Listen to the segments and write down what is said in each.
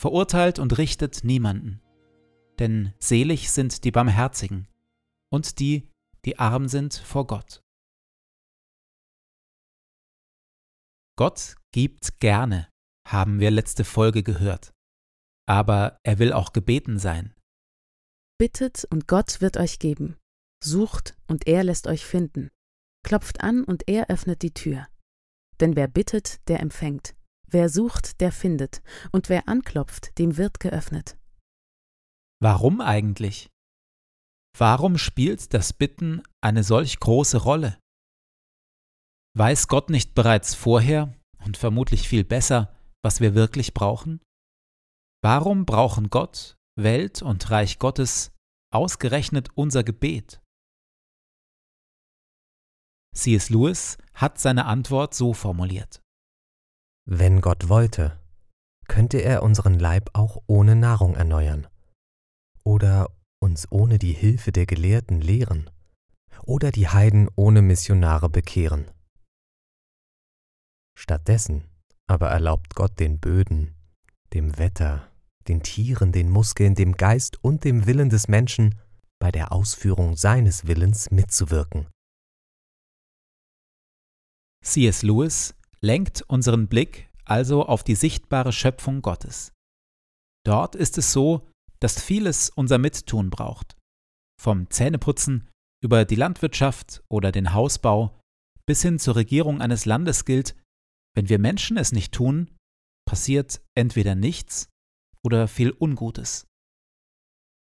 verurteilt und richtet niemanden. Denn selig sind die Barmherzigen und die, die arm sind vor Gott. Gott gibt gerne, haben wir letzte Folge gehört. Aber er will auch gebeten sein. Bittet und Gott wird euch geben. Sucht und er lässt euch finden. Klopft an und er öffnet die Tür. Denn wer bittet, der empfängt. Wer sucht, der findet, und wer anklopft, dem wird geöffnet. Warum eigentlich? Warum spielt das Bitten eine solch große Rolle? Weiß Gott nicht bereits vorher und vermutlich viel besser, was wir wirklich brauchen? Warum brauchen Gott, Welt und Reich Gottes ausgerechnet unser Gebet? C.S. Lewis hat seine Antwort so formuliert. Wenn Gott wollte, könnte er unseren Leib auch ohne Nahrung erneuern oder uns ohne die Hilfe der Gelehrten lehren oder die Heiden ohne Missionare bekehren. Stattdessen aber erlaubt Gott den Böden, dem Wetter, den Tieren, den Muskeln, dem Geist und dem Willen des Menschen bei der Ausführung seines Willens mitzuwirken. C.S. Lewis lenkt unseren Blick also auf die sichtbare Schöpfung Gottes. Dort ist es so, dass vieles unser Mittun braucht. Vom Zähneputzen über die Landwirtschaft oder den Hausbau bis hin zur Regierung eines Landes gilt, wenn wir Menschen es nicht tun, passiert entweder nichts oder viel Ungutes.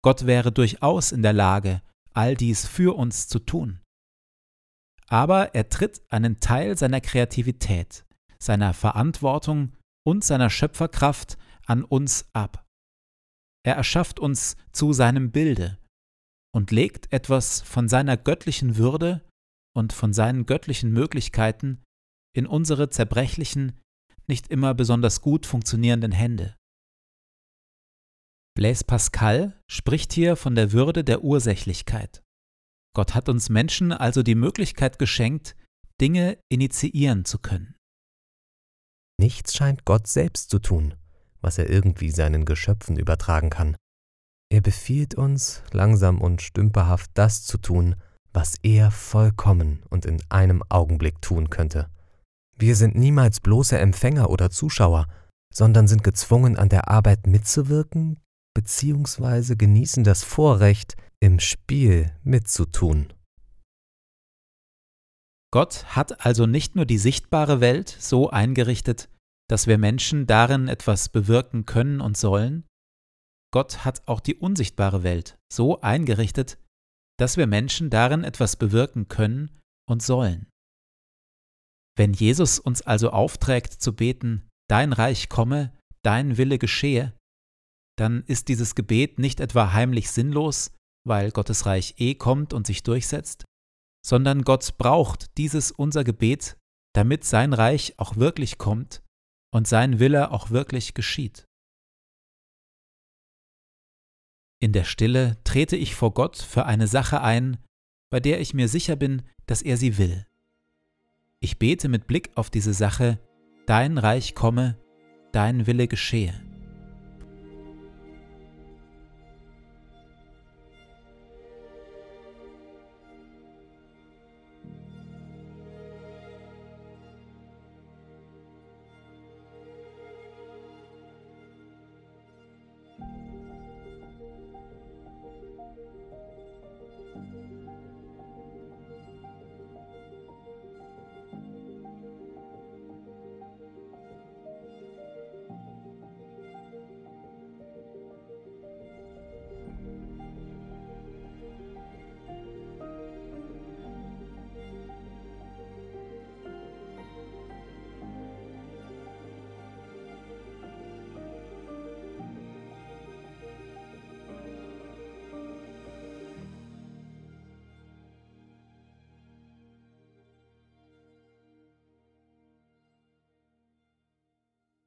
Gott wäre durchaus in der Lage, all dies für uns zu tun aber er tritt einen Teil seiner Kreativität, seiner Verantwortung und seiner Schöpferkraft an uns ab. Er erschafft uns zu seinem Bilde und legt etwas von seiner göttlichen Würde und von seinen göttlichen Möglichkeiten in unsere zerbrechlichen, nicht immer besonders gut funktionierenden Hände. Blaise Pascal spricht hier von der Würde der Ursächlichkeit. Gott hat uns Menschen also die Möglichkeit geschenkt, Dinge initiieren zu können. Nichts scheint Gott selbst zu tun, was er irgendwie seinen Geschöpfen übertragen kann. Er befiehlt uns, langsam und stümperhaft das zu tun, was er vollkommen und in einem Augenblick tun könnte. Wir sind niemals bloße Empfänger oder Zuschauer, sondern sind gezwungen, an der Arbeit mitzuwirken bzw. genießen das Vorrecht, im Spiel mitzutun. Gott hat also nicht nur die sichtbare Welt so eingerichtet, dass wir Menschen darin etwas bewirken können und sollen, Gott hat auch die unsichtbare Welt so eingerichtet, dass wir Menschen darin etwas bewirken können und sollen. Wenn Jesus uns also aufträgt zu beten, Dein Reich komme, dein Wille geschehe, dann ist dieses Gebet nicht etwa heimlich sinnlos, weil Gottes Reich eh kommt und sich durchsetzt, sondern Gott braucht dieses unser Gebet, damit sein Reich auch wirklich kommt und sein Wille auch wirklich geschieht. In der Stille trete ich vor Gott für eine Sache ein, bei der ich mir sicher bin, dass er sie will. Ich bete mit Blick auf diese Sache, dein Reich komme, dein Wille geschehe.